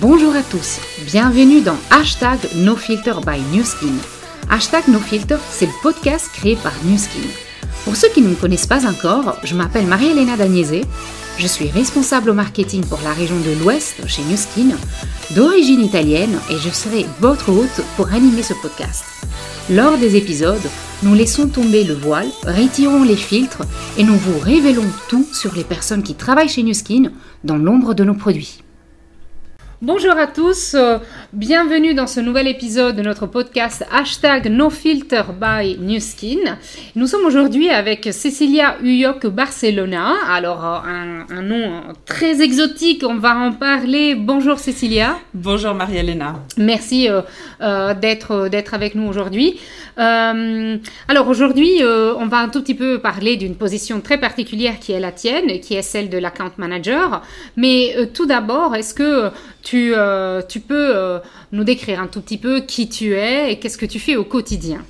Bonjour à tous, bienvenue dans Hashtag NoFilter by Newskin. Hashtag NoFilter, c'est le podcast créé par Newskin. Pour ceux qui ne me connaissent pas encore, je m'appelle Marie-Hélène Dagnese, je suis responsable au marketing pour la région de l'Ouest chez Newskin, d'origine italienne et je serai votre hôte pour animer ce podcast. Lors des épisodes, nous laissons tomber le voile, retirons les filtres et nous vous révélons tout sur les personnes qui travaillent chez Newskin dans l'ombre de nos produits. Bonjour à tous, euh, bienvenue dans ce nouvel épisode de notre podcast hashtag NoFilter by. Nous sommes aujourd'hui avec Cecilia Uyok Barcelona, alors euh, un, nom très exotique, on va en parler. Bonjour Cecilia. Bonjour Marie-Hélène. Merci euh, d'être d'être avec nous aujourd'hui. alors aujourd'hui, on va un tout petit peu parler d'une position très particulière qui est la tienne, qui est celle de l'account manager. Mais tout d'abord, est-ce que tu, euh, tu peux euh, nous décrire un tout petit peu qui tu es et qu'est-ce que tu fais au quotidien?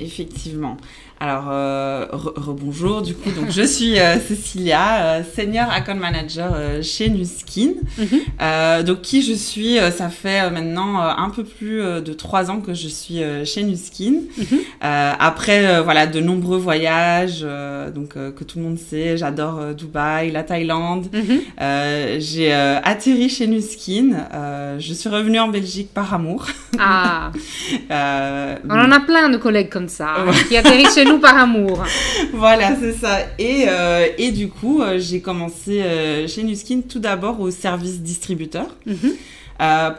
Effectivement. Alors, euh, rebonjour, du coup, donc je suis euh, Cécilia, euh, senior account manager euh, chez Nuskin. Mhm. donc, qui je suis, ça fait maintenant un peu plus de trois ans que je suis chez Nuskin. Mhm. après, voilà, de nombreux voyages, donc que tout le monde sait, j'adore Dubaï, la Thaïlande. Mhm. J'ai atterri chez Nuskin. je suis revenue en Belgique par amour. Ah. On en a plein de collègues comme ça hein, qui atterrissent chez nous par amour. voilà, c'est ça. Et, euh, et du coup, euh, j'ai commencé euh, chez Nuskin tout d'abord au service distributeur. Mhm.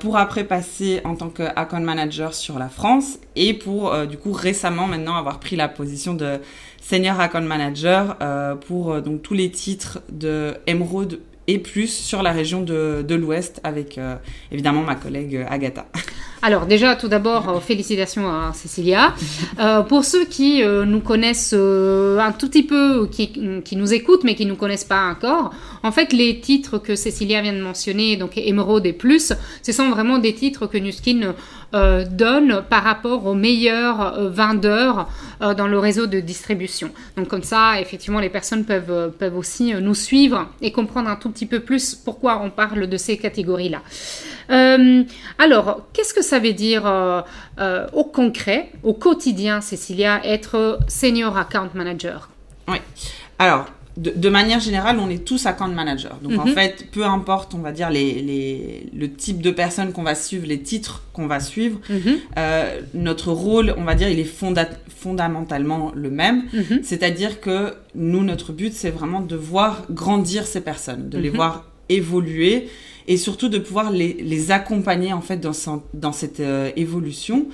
pour après passer en tant que account manager sur la France et pour du coup récemment maintenant avoir pris la position de senior account manager pour donc tous les titres de Emerald et plus sur la région de, de l'Ouest avec évidemment ma collègue Agatha. Alors déjà, tout d'abord, euh, félicitations à Cécilia. Euh, pour ceux qui euh, nous connaissent un tout petit peu, qui, nous écoutent mais qui ne nous connaissent pas encore, en fait, les titres que Cécilia vient de mentionner, donc Emerald et plus, ce sont vraiment des titres que Nuskin donne par rapport aux meilleurs vendeurs dans le réseau de distribution. Donc comme ça, effectivement, les personnes peuvent, peuvent aussi nous suivre et comprendre un tout petit peu plus pourquoi on parle de ces catégories-là. alors, qu'est-ce que ça ça veut dire euh, euh, au concret, au quotidien, Cécilia, être senior account manager Oui. Alors, de, manière générale, on est tous account manager. Donc en mhm. fait, peu importe, on va dire les, le type de personnes qu'on va suivre, les titres qu'on va suivre, mhm. euh, notre rôle, on va dire, il est fondamentalement le même. Mhm. C'est-à-dire que nous, notre but, c'est vraiment de voir grandir ces personnes, de les voir évoluer et surtout de pouvoir les, les accompagner en fait dans, dans cette euh, évolution.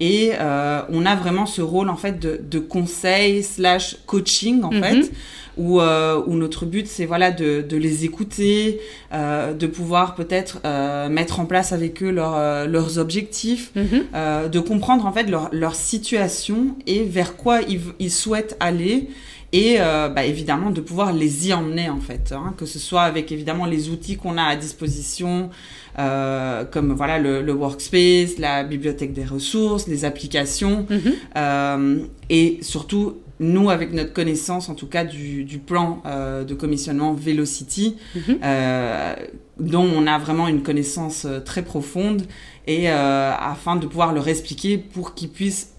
Et euh, on a vraiment ce rôle en fait de, de conseil slash coaching en fait, mhm. où, euh, où notre but c'est voilà de, de les écouter, euh, de pouvoir peut-être euh, mettre en place avec eux leur, leurs objectifs, mhm. de comprendre en fait leur, leur situation et vers quoi ils, ils souhaitent aller et euh, bah, évidemment de pouvoir les y emmener en fait, hein, que ce soit avec évidemment les outils qu'on a à disposition, euh, comme voilà le, le, workspace, la bibliothèque des ressources, les applications, mhm. euh, et surtout nous avec notre connaissance en tout cas du, du plan de commissionnement Velocity, mhm. euh, dont on a vraiment une connaissance très profonde, et afin de pouvoir leur expliquer pour qu'ils puissent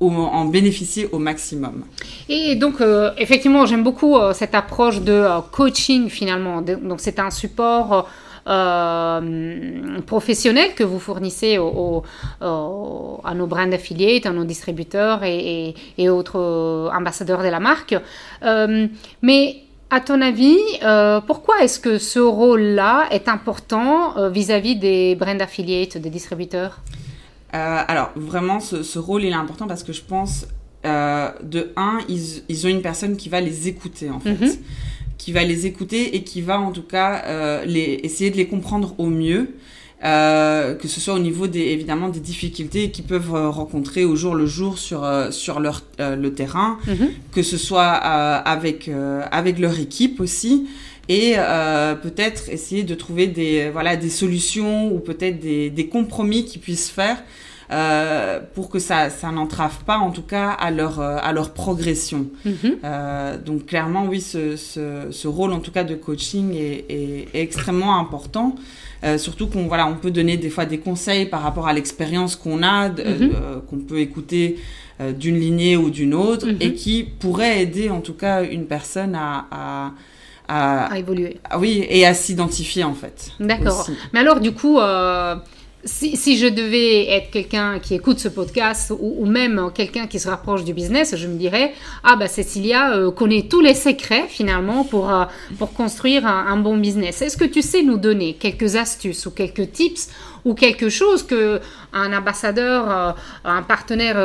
en bénéficier au maximum. Et donc, euh, effectivement, j'aime beaucoup euh, cette approche de euh, coaching finalement. donc, c'est un support professionnel que vous fournissez à nos brand affiliates, à nos distributeurs et, autres ambassadeurs de la marque. mais à ton avis, pourquoi est-ce que ce rôle-là est important vis-à-vis -vis des brand affiliates, des distributeurs? Euh, alors, vraiment, ce, ce, rôle, il est important parce que je pense, euh, de un, ils, ils, ont une personne qui va les écouter, en fait. Mhm. Qui va les écouter et qui va, en tout cas, euh, les, essayer de les comprendre au mieux. Euh, que ce soit au niveau des évidemment des difficultés qu'ils peuvent euh, rencontrer au jour le jour sur euh, sur leur le terrain, mhm. que ce soit avec avec leur équipe aussi et peut-être essayer de trouver des voilà des solutions ou peut-être des, des compromis qu'ils puissent faire euh, pour que ça, ça n'entrave pas, en tout cas, à leur, euh, à leur progression. Mhm. Euh, donc, clairement, oui, ce, ce, ce, rôle, en tout cas, de coaching est, est, est extrêmement important. Euh, surtout qu'on voilà, on peut donner des fois des conseils par rapport à l'expérience qu'on a, mhm. euh, qu'on peut écouter d'une lignée ou d'une autre, mhm. et qui pourrait aider en tout cas une personne à, à à, à, évoluer. oui, et à s'identifier en fait. D'accord. Mais alors du coup, euh, si, si, je devais être quelqu'un qui écoute ce podcast ou, même quelqu'un qui se rapproche du business, je me dirais ah bah Cécilia euh, connaît tous les secrets finalement pour euh, pour construire un, bon business. Est-ce que tu sais nous donner quelques astuces ou quelques tips ou quelque chose que un ambassadeur, euh, un partenaire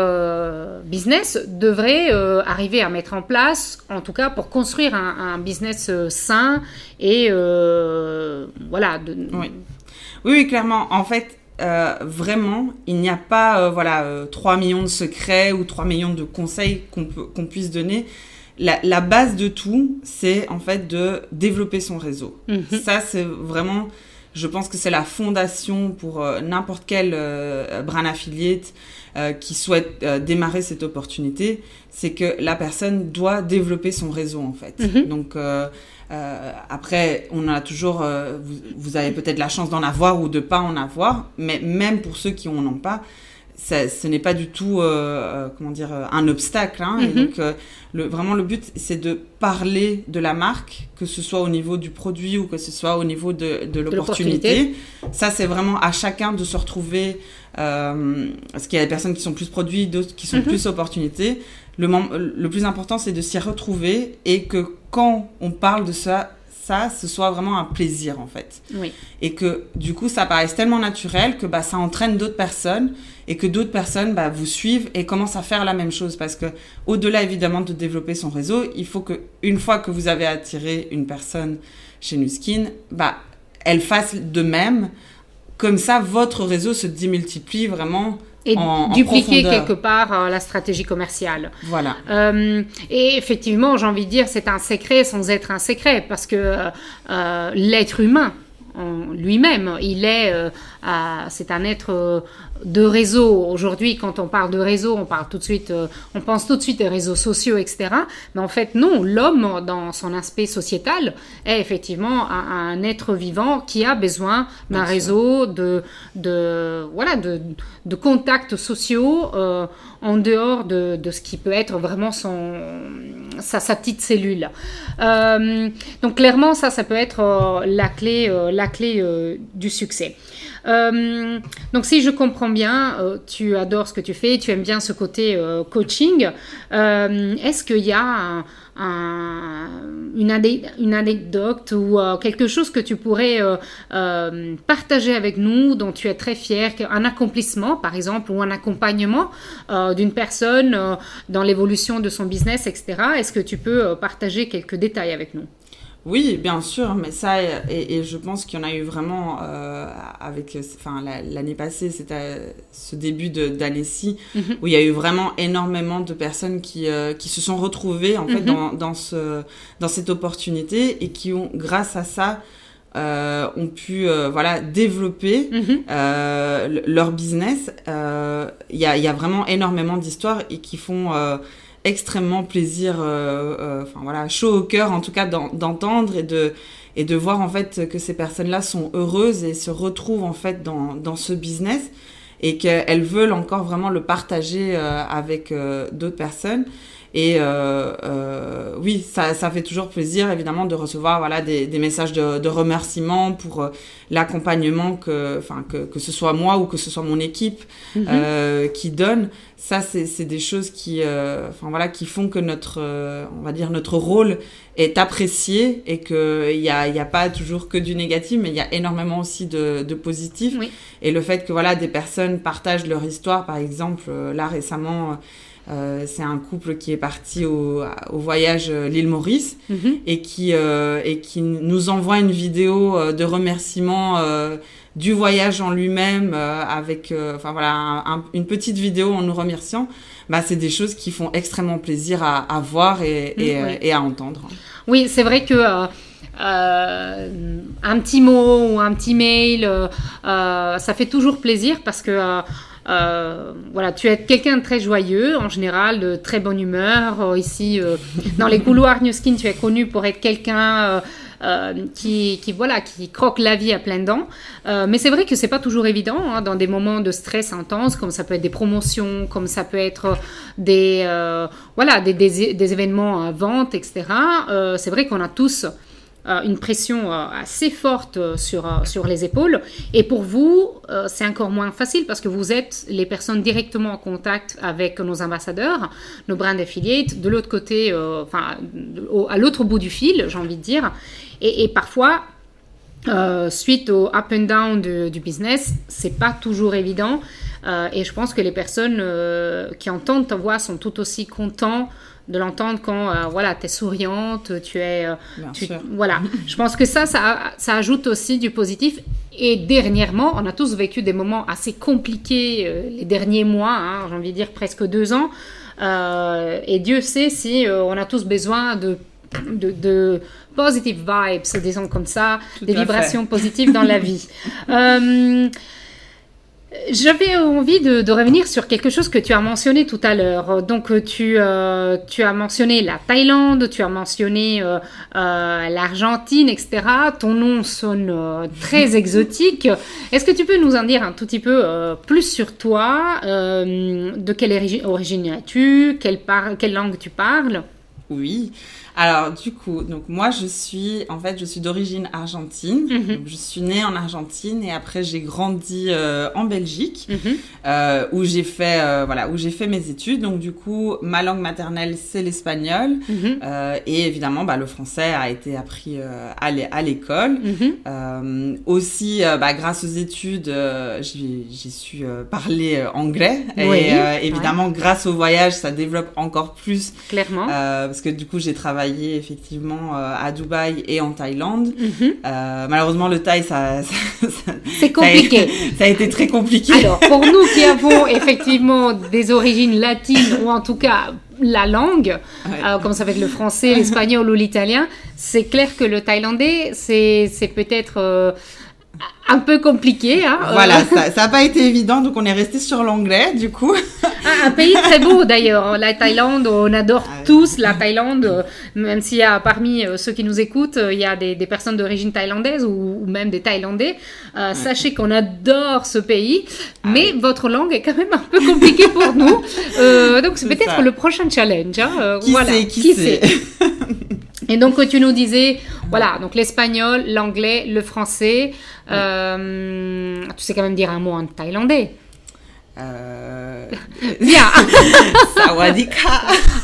business devrait arriver à mettre en place, en tout cas pour construire un, un business sain et voilà. Oui. Oui, clairement. En fait, euh, vraiment, il n'y a pas euh, voilà euh, 3 millions de secrets ou 3 millions de conseils qu'on qu'on puisse donner. La, la, base de tout, c'est en fait de développer son réseau. Mhm. Ça, c'est vraiment, je pense que c'est la fondation pour euh, n'importe quel brand affiliate qui souhaite démarrer cette opportunité. C'est que la personne doit développer son réseau en fait. Mhm. Donc euh, après, on a toujours, euh, vous, vous, avez peut-être la chance d'en avoir ou de pas en avoir, mais même pour ceux qui en ont pas, ça, ce n'est pas du tout, euh, euh comment dire, un obstacle. Hein, mhm. donc, euh, le, vraiment, le but, c'est de parler de la marque, que ce soit au niveau du produit ou que ce soit au niveau de, de l'opportunité. Ça, c'est vraiment à chacun de se retrouver. parce qu'il y a des personnes qui sont plus produits, d'autres qui sont mhm. plus opportunités le, le plus important, c'est de s'y retrouver et que quand on parle de ça, ça, ce soit vraiment un plaisir en fait. Oui. Et que du coup, ça paraisse tellement naturel que bah, ça entraîne d'autres personnes et que d'autres personnes bah, vous suivent et commencent à faire la même chose. Parce que au-delà évidemment de développer son réseau, il faut que une fois que vous avez attiré une personne chez Nuskin, bah, elle fasse de même. Comme ça, votre réseau se démultiplie vraiment et dupliquer quelque part euh, la stratégie commerciale. Voilà. Euh, et effectivement, j'ai envie de dire, c'est un secret sans être un secret, parce que euh, l'être humain lui-même, il est, c'est un être de réseau. Aujourd'hui, quand on parle de réseau, on parle tout de suite, euh, on pense tout de suite aux réseaux sociaux, etc. Mais en fait, non, l'homme, dans son aspect sociétal, est effectivement un, être vivant qui a besoin d'un réseau de, de, voilà, de, de contacts sociaux euh, en dehors de, de, ce qui peut être vraiment son, sa, sa petite cellule. Euh, donc clairement, ça, ça peut être la clé, la clé du succès. Euh, donc si je comprends bien, euh, tu adores ce que tu fais, tu aimes bien ce côté euh, coaching. Est-ce qu'il y a une, anecdote ou quelque chose que tu pourrais partager avec nous dont tu es très fier, un accomplissement par exemple ou un accompagnement d'une personne dans l'évolution de son business, etc. Est-ce que tu peux partager quelques détails avec nous? Oui, bien sûr, mais ça, et, et je pense qu'il y en a eu vraiment euh, avec, enfin, l'année passée, c'était ce début d'année-ci, mhm. où il y a eu vraiment énormément de personnes qui, euh, qui se sont retrouvées, en fait, mhm. dans, dans, ce, dans cette opportunité et qui ont, grâce à ça, euh, ont pu euh, voilà développer mhm. euh, leur business. Euh, il y, a, y a vraiment énormément d'histoires et qui font extrêmement plaisir, euh, euh, enfin voilà, chaud au cœur en tout cas d'entendre et de et de voir en fait que ces personnes-là sont heureuses et se retrouvent en fait dans, dans ce business et qu'elles veulent encore vraiment le partager euh, avec d'autres personnes. Et euh, euh, oui, ça, ça fait toujours plaisir, évidemment, de recevoir voilà, des, des messages de, de remerciement pour euh, l'accompagnement que, enfin, que, que ce soit moi ou que ce soit mon équipe mm -hmm. qui donne. Ça, c'est des choses qui, euh, enfin, voilà, qui font que notre, euh, on va dire, notre rôle est apprécié et qu'il n'y a, y a pas toujours que du négatif, mais il y a énormément aussi de, de positif. Oui. Et le fait que voilà, des personnes partagent leur histoire, par exemple, là récemment, euh, c'est un couple qui est parti au, au voyage euh, l'île Maurice mm -hmm. et qui euh, et qui nous envoie une vidéo euh, de remerciement euh, du voyage en lui-même euh, avec enfin voilà un, un, une petite vidéo en nous remerciant. Bah, c'est des choses qui font extrêmement plaisir à, à voir et, et, oui. et, à entendre. Oui, c'est vrai que euh, un petit mot ou un petit mail, euh, ça fait toujours plaisir parce que voilà, tu es quelqu'un de très joyeux, en général, de très bonne humeur. ici, dans les couloirs New tu es connu pour être quelqu'un euh, qui, voilà, qui croque la vie à plein dents. Euh, mais c'est vrai que c'est pas toujours évident hein, dans des moments de stress intense, comme ça peut être des promotions, comme ça peut être des, euh, voilà, des, événements à vente, etc. c'est vrai qu'on a tous une pression assez forte sur, sur les épaules. Et pour vous, c'est encore moins facile parce que vous êtes les personnes directement en contact avec nos ambassadeurs, nos brand affiliates, de l'autre côté, enfin, à l'autre bout du fil, j'ai envie de dire. Et, parfois, euh, suite au up and down du business, c'est pas toujours évident. Euh, et je pense que les personnes euh, qui entendent ta voix sont tout aussi contents de l'entendre quand voilà tu es souriante tu es voilà. Je pense que ça, ça, ça ajoute aussi du positif. Et dernièrement on a tous vécu des moments assez compliqués les derniers mois hein, j'ai envie de dire presque deux ans. Et Dieu sait si on a tous besoin de de, positive vibes, disons comme ça, des vibrations positives dans la vie. Euh, j'avais envie de, revenir sur quelque chose que tu as mentionné tout à l'heure. Donc, tu, euh, tu as mentionné la Thaïlande, tu as mentionné euh, l'Argentine, etc. Ton nom sonne très exotique. Est-ce que tu peux nous en dire un tout petit peu plus sur toi De quelle origine quelle, quelle langue tu parles? Oui. Alors, du coup, donc moi, je suis, en fait, je suis d'origine argentine. Mhm. je suis née en Argentine et après, j'ai grandi euh, en Belgique, mhm. euh, où j'ai fait, euh, voilà, où j'ai fait mes études. Donc, du coup, ma langue maternelle, c'est l'espagnol. Mhm. et évidemment, bah, le français a été appris à l'école. aussi, bah, grâce aux études, j'ai su parler anglais. Et évidemment, grâce au voyage, ça développe encore plus. Clairement. parce que du coup, j'ai travaillé effectivement euh, à Dubaï et en Thaïlande. Mhm. Euh, malheureusement, le Thaï, ça, c'est compliqué. Ça a, été très compliqué. Alors, pour nous qui avons effectivement des origines latines ou en tout cas la langue, euh, comme ça va être le français, l'espagnol ou l'italien, c'est clair que le thaïlandais, c'est peut-être un peu compliqué. Hein, euh. Voilà, ça n'a pas été évident, donc on est resté sur l'anglais, du coup. Ah, un pays très beau d'ailleurs, la Thaïlande, on adore ah tous la Thaïlande, euh, même s'il y a parmi euh, ceux qui nous écoutent, il y a des, personnes d'origine thaïlandaise ou, même des Thaïlandais. Sachez qu'on adore ce pays, ah mais votre langue est quand même un peu compliquée pour nous. donc c'est peut-être le prochain challenge. Hein, qui voilà, sait, qui, sait. Et donc tu nous disais, voilà, donc l'espagnol, l'anglais, le français. Euh, tu sais quand même dire un mot en thaïlandais. Euh... Bien. Sawadika.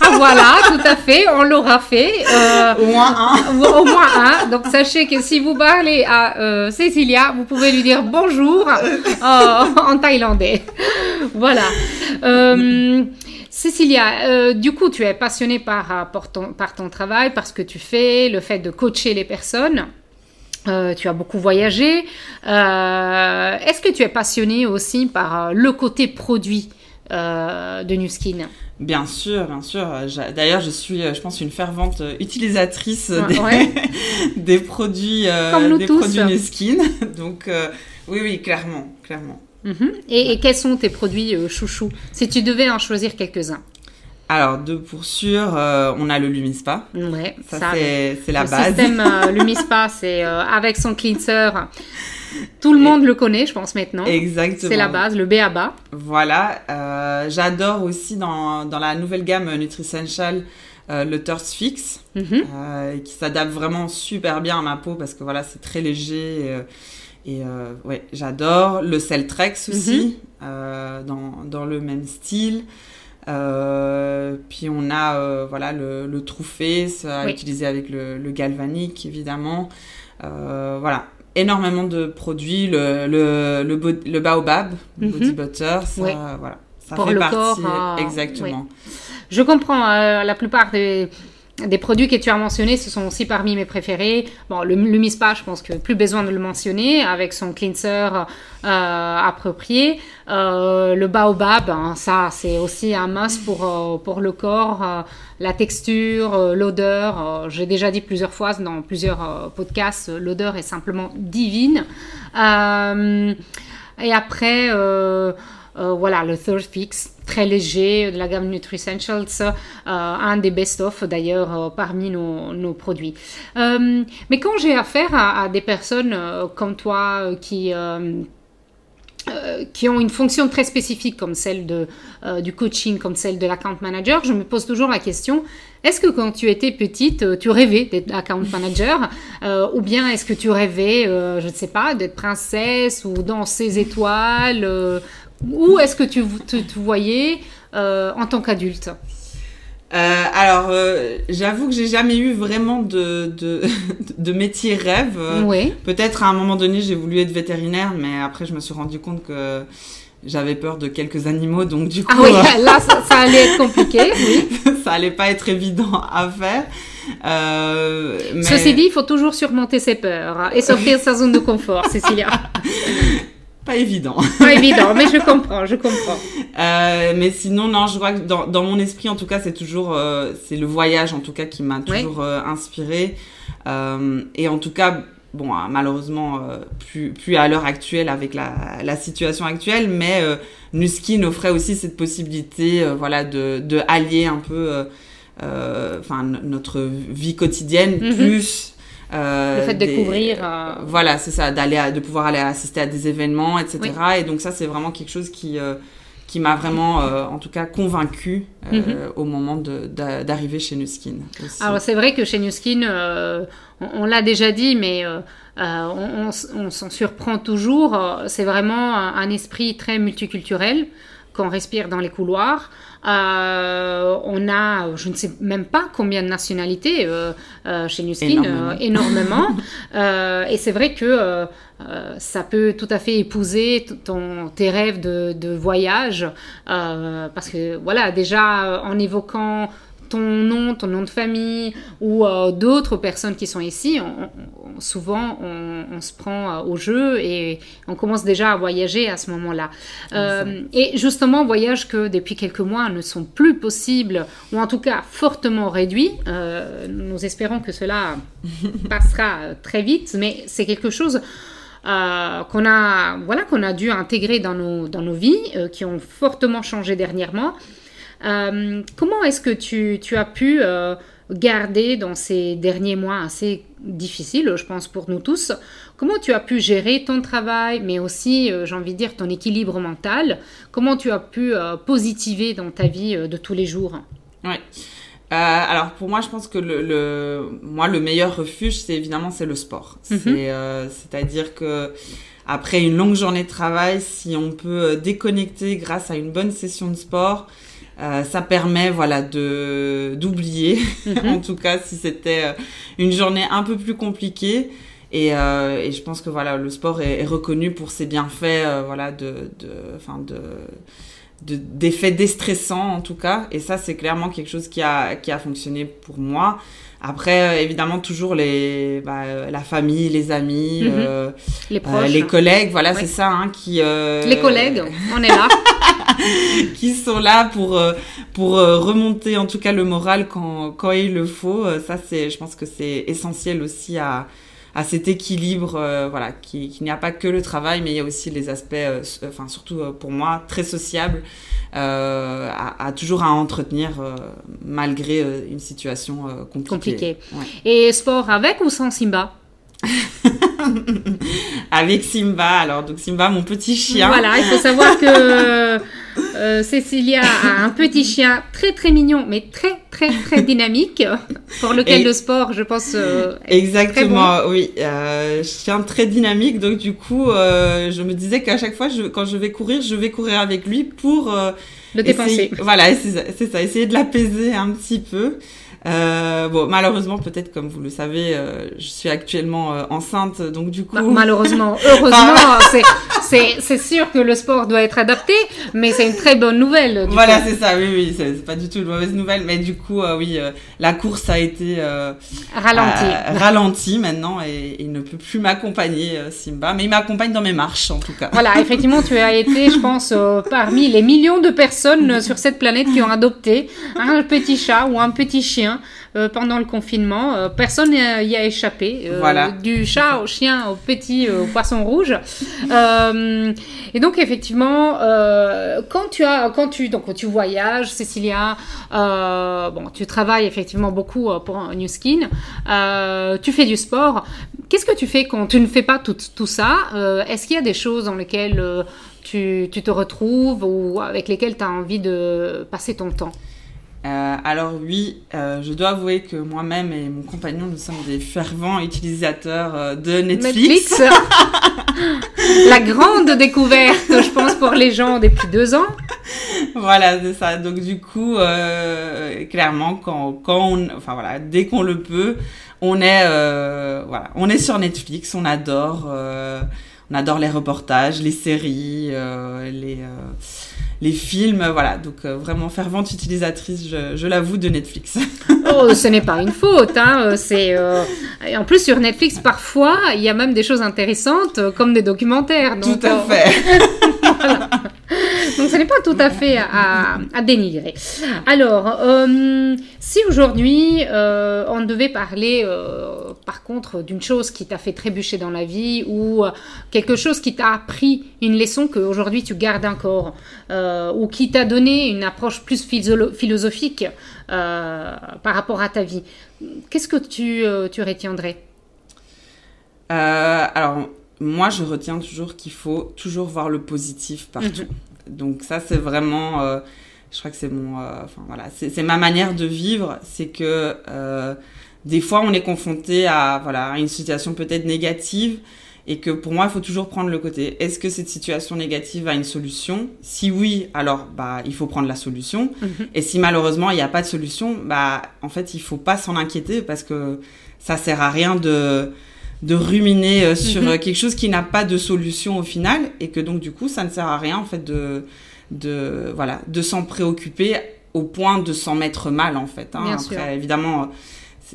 ah voilà, tout à fait, on l'aura fait. Euh, au moins un. Au moins un. Donc sachez que si vous parlez à euh, Cécilia, vous pouvez lui dire bonjour en thaïlandais. Voilà. Cécilia, du coup, tu es passionnée par, par, ton, par ton travail, par ce que tu fais, le fait de coacher les personnes. Euh, tu as beaucoup voyagé. Euh, est-ce que tu es passionné aussi par euh, le côté produit de New Skin Bien sûr, bien sûr. D'ailleurs, je suis, je pense, une fervente utilisatrice des, produits, des produits New Skin. Donc, oui, oui, clairement, clairement. Mhm. et, quels sont tes produits chouchous Si tu devais en choisir quelques-uns. Alors, deux pour sûr, euh, on a le Lumispa. Ouais, ça, c'est la le base. Le système euh, Lumispa, c'est euh, avec son cleanser. Tout le monde le connaît, je pense, maintenant. Exactement. C'est la base, le BABA. Voilà. J'adore aussi dans, dans, la nouvelle gamme Nutricential le Thirst Fix, mhm. qui s'adapte vraiment super bien à ma peau parce que voilà, c'est très léger. Et ouais, j'adore. Le Celtrex aussi, mhm. dans, dans, le même style. Euh, puis on a euh, voilà le, le True Face à utiliser avec le, le galvanique évidemment. Euh, voilà, énormément de produits, le, le, le, le baobab, mm body butter, ça, voilà, ça fait partie. exactement. Je comprends la plupart des des produits que tu as mentionnés, ce sont aussi parmi mes préférés. Bon, le, Mispa, je pense que plus besoin de le mentionner, avec son cleanser euh, approprié. Euh, le Baobab, hein, ça, c'est aussi un must pour, euh, pour le corps. la texture, l'odeur. J'ai déjà dit plusieurs fois dans plusieurs podcasts, l'odeur est simplement divine. et après... voilà, le Third Fix, très léger, de la gamme NutriEssentials, un des best-of d'ailleurs parmi nos, nos produits. mais quand j'ai affaire à, des personnes comme toi qui euh, qui ont une fonction très spécifique comme celle de, euh, du coaching, comme celle de l'account manager, je me pose toujours la question, est-ce que quand tu étais petite, euh, tu rêvais d'être account manager ou bien est-ce que tu rêvais, je ne sais pas, d'être princesse ou dans ces étoiles Ou est-ce que tu te voyais en tant qu'adulte? Euh, alors, euh, j'avoue que j'ai jamais eu vraiment de, de, de métier rêve. Oui. Peut-être à un moment donné, j'ai voulu être vétérinaire, mais après, je me suis rendu compte que j'avais peur de quelques animaux, donc du coup... Ah oui, euh, là, ça, allait être compliqué, oui. ça allait pas être évident à faire. Euh, mais... Ceci dit, il faut toujours surmonter ses peurs hein, et sortir de sa zone de confort, Cécilia. pas évident. Pas évident, mais je comprends, je comprends. Euh, mais sinon, non, je vois que dans, dans mon esprit, en tout cas, c'est toujours, euh, c'est le voyage, en tout cas, qui m'a toujours euh, inspiré. Euh, et en tout cas, bon, hein, malheureusement, euh, plus, plus à l'heure actuelle avec la, la situation actuelle, mais Nuskin offrait aussi cette possibilité, voilà, de, de allier un peu, enfin, notre vie quotidienne Mhm. plus le fait de des- découvrir. euh, voilà, c'est ça, d'aller, de pouvoir aller assister à des événements, etc. Oui. Et donc ça, c'est vraiment quelque chose qui, euh, qui m'a vraiment, euh, en tout cas, convaincu euh, au moment d'arriver chez Nuskin. aussi. Alors c'est vrai que chez Newskin, euh, on, on l'a déjà dit, mais euh, euh, on, on s- on s'en surprend toujours. Euh, C'est vraiment un, un esprit très multiculturel qu'on respire dans les couloirs. Euh, on a, je ne sais même pas combien de nationalités euh, euh, chez Newskin, Énormément. énormément. Et c'est vrai que ça peut tout à fait épouser ton, tes rêves de, de voyage, parce que voilà, déjà en évoquant ton nom, ton nom de famille ou euh, d'autres personnes qui sont ici, on- on- souvent on, on se prend euh, au jeu et on commence déjà à voyager à ce moment-là. Euh, et justement, voyages que depuis quelques mois ne sont plus possibles ou en tout cas fortement réduits. Euh, nous espérons que cela passera très vite, mais c'est quelque chose euh, qu'on a, voilà, qu'on a dû intégrer dans nos, dans nos vies, euh, qui ont fortement changé dernièrement. Euh, comment est-ce que tu, tu as pu euh, garder dans ces derniers mois assez difficiles, je pense, pour nous tous, comment tu as pu gérer ton travail, mais aussi, euh, j'ai envie de dire, ton équilibre mental? Comment tu as pu positiver dans ta vie de tous les jours? Euh, alors pour moi, je pense que le, le moi le meilleur refuge, c'est évidemment c'est le sport. Mhm. C'est euh, c'est-à-dire que après une longue journée de travail, si on peut déconnecter grâce à une bonne session de sport, euh, ça permet voilà de d'oublier. en tout cas, si c'était euh, une journée un peu plus compliquée. Et, euh, et je pense que voilà, le sport est, est reconnu pour ses bienfaits, euh, voilà, de, de, enfin de, de- d'effets déstressants en tout cas. Et ça, c'est clairement quelque chose qui a, qui a fonctionné pour moi. Après, euh, évidemment, toujours les, bah, euh, la famille, les amis, euh, Les proches les collègues, voilà, Ouais. c'est ça, hein, qui. euh, Les collègues, on est là. qui sont là pour pour remonter en tout cas le moral quand quand il le faut. Ça c'est, je pense que c'est essentiel aussi à à cet équilibre, euh, voilà, qui- qu'il n'y a pas que le travail, mais il y a aussi les aspects, euh, s- enfin surtout euh, pour moi, très sociables, euh, à, à toujours à entretenir euh, malgré euh, une situation euh, compliquée. Compliquée. Ouais. Et sport avec ou sans Simba? Avec Simba, alors donc Simba, mon petit chien. Voilà, il faut savoir que euh, Cécilia a un petit chien très très mignon, mais très très très dynamique, pour lequel Et- le sport, je pense, euh, est Exactement, oui. Euh, chien très dynamique, donc du coup, euh, je me disais qu'à chaque fois, je, quand je vais courir, je vais courir avec lui pour euh, le dépenser. essayer- voilà, c'est ça, c'est ça, essayer de l'apaiser un petit peu. Euh, bon, malheureusement, peut-être comme vous le savez, euh, je suis actuellement euh, enceinte, donc du coup, Ma- malheureusement, heureusement, c'est- c'est c'est sûr que le sport doit être adapté, mais c'est une très bonne nouvelle. du voilà, c'est ça. Oui, oui, c'est pas du tout une mauvaise nouvelle, mais du coup, euh, oui, euh, la course a été euh, Ralenti. euh, ralentie maintenant et il ne peut plus m'accompagner, Simba, mais il m'accompagne dans mes marches en tout cas. Voilà, effectivement, tu as été, je pense, parmi les millions de personnes sur cette planète qui ont adopté un petit chat ou un petit chien pendant le confinement. personne n'y a échappé. voilà. Du chat au chien au petit au poisson rouge. et donc effectivement, quand tu as, quand tu donc tu voyages, Cécilia, bon, tu travailles effectivement beaucoup pour New Skin, tu fais du sport. Qu'est-ce que tu fais quand tu ne fais pas tout, tout ça Est-ce qu'il y a des choses dans lesquelles tu, tu, te retrouves ou avec lesquels tu as envie de passer ton temps? Euh, alors oui, euh, je dois avouer que moi-même et mon compagnon, nous sommes des fervents utilisateurs euh, de Netflix. Netflix La grande découverte, je pense, pour les gens depuis deux ans. Voilà, c'est ça. Donc du coup, clairement, quand, quand on, enfin voilà, dès qu'on le peut, on est, voilà, on est sur Netflix, on adore on adore les reportages, les séries, euh, les, euh, les films, voilà. Donc euh, vraiment fervente utilisatrice, je, l'avoue, de Netflix. oh, ce n'est pas une faute, hein. C'est en plus sur Netflix parfois il y a même des choses intéressantes comme des documentaires. Tout à fait. Donc ce n'est pas tout à fait à, dénigrer. Alors, euh, si aujourd'hui euh, on devait parler euh, par contre d'une chose qui t'a fait trébucher dans la vie ou quelque chose qui t'a appris une leçon qu'aujourd'hui tu gardes encore ou qui t'a donné une approche plus philosophique par rapport à ta vie, qu'est-ce que tu, tu retiendrais? Alors, moi, je retiens toujours qu'il faut toujours voir le positif partout. Mhm. Donc ça, c'est vraiment, euh, je crois que c'est mon, euh, enfin voilà, c'est ma manière de vivre, c'est que euh, des fois on est confronté à voilà à une situation peut-être négative et que pour moi il faut toujours prendre le côté. Est-ce que cette situation négative a une solution? Si oui, alors bah il faut prendre la solution. Mhm. Et si malheureusement il n'y a pas de solution, bah en fait il faut pas s'en inquiéter parce que ça sert à rien de de ruminer euh, sur mhm. euh, quelque chose qui n'a pas de solution au final et que donc du coup ça ne sert à rien en fait de de voilà de s'en préoccuper au point de s'en mettre mal en fait hein. après évidemment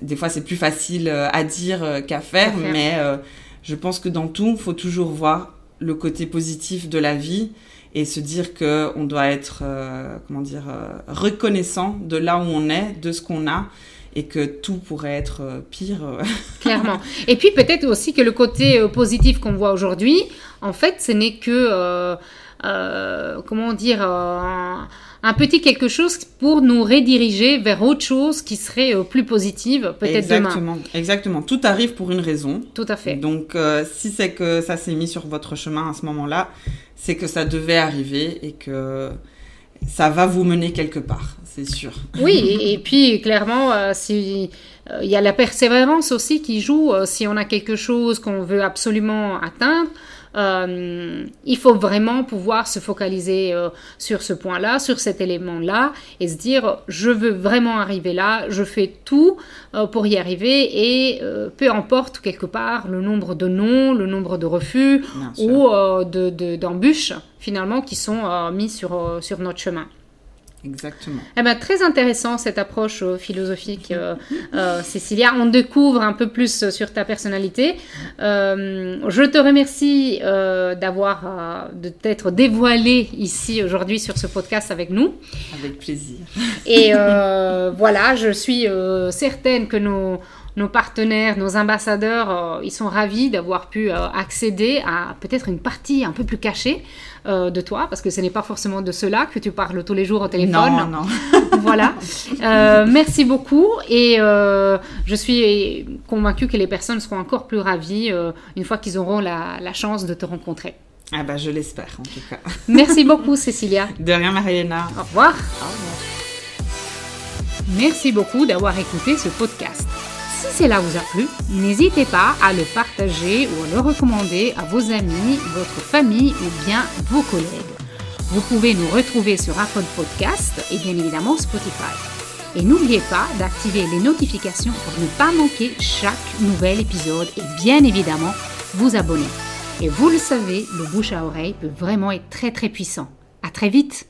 des fois c'est plus facile euh, à dire qu'à faire, mais je pense que dans tout faut toujours voir le côté positif de la vie et se dire que on doit être comment dire reconnaissant de là où on est de ce qu'on a et que tout pourrait être euh, pire. Euh. Clairement. Et puis peut-être aussi que le côté euh, positif qu'on voit aujourd'hui, en fait, ce n'est que, comment dire, un, petit quelque chose pour nous rediriger vers autre chose qui serait plus positive, peut-être demain. Exactement. Exactement. Tout arrive pour une raison. Tout à fait. Donc, si c'est que ça s'est mis sur votre chemin à ce moment-là, c'est que ça devait arriver et que ça va vous mener quelque part, c'est sûr. Oui, et, puis clairement, euh, si, euh, il y a la persévérance aussi qui joue. Euh, si on a quelque chose qu'on veut absolument atteindre, il faut vraiment pouvoir se focaliser sur ce point-là, sur cet élément-là, et se dire, je veux vraiment arriver là, je fais tout pour y arriver, et peu importe quelque part le nombre de noms, le nombre de refus ou d'embûches finalement qui sont mis sur, sur notre chemin. Exactement. Eh ben, très intéressant cette approche euh, philosophique, euh, euh, Cécilia. On découvre un peu plus sur ta personnalité. je te remercie d'avoir, de t'être dévoilé ici aujourd'hui sur ce podcast avec nous. Avec plaisir. Et voilà, je suis certaine que nos nos partenaires, nos ambassadeurs, ils sont ravis d'avoir pu accéder à peut-être une partie un peu plus cachée euh, de toi, parce que ce n'est pas forcément de cela que tu parles tous les jours au téléphone. Non, non. voilà. Euh, merci beaucoup et euh, je suis convaincue que les personnes seront encore plus ravies une fois qu'ils auront la, chance de te rencontrer. Ah bah je l'espère en tout cas. Merci beaucoup Cécilia. De rien Mariana. Au revoir. Au revoir. Merci beaucoup d'avoir écouté ce podcast. Si cela vous a plu, n'hésitez pas à le partager ou à le recommander à vos amis, votre famille ou bien vos collègues. Vous pouvez nous retrouver sur Apple Podcast et bien évidemment Spotify. Et n'oubliez pas d'activer les notifications pour ne pas manquer chaque nouvel épisode et bien évidemment vous abonner. Et vous le savez, le bouche à oreille peut vraiment être très très puissant. À très vite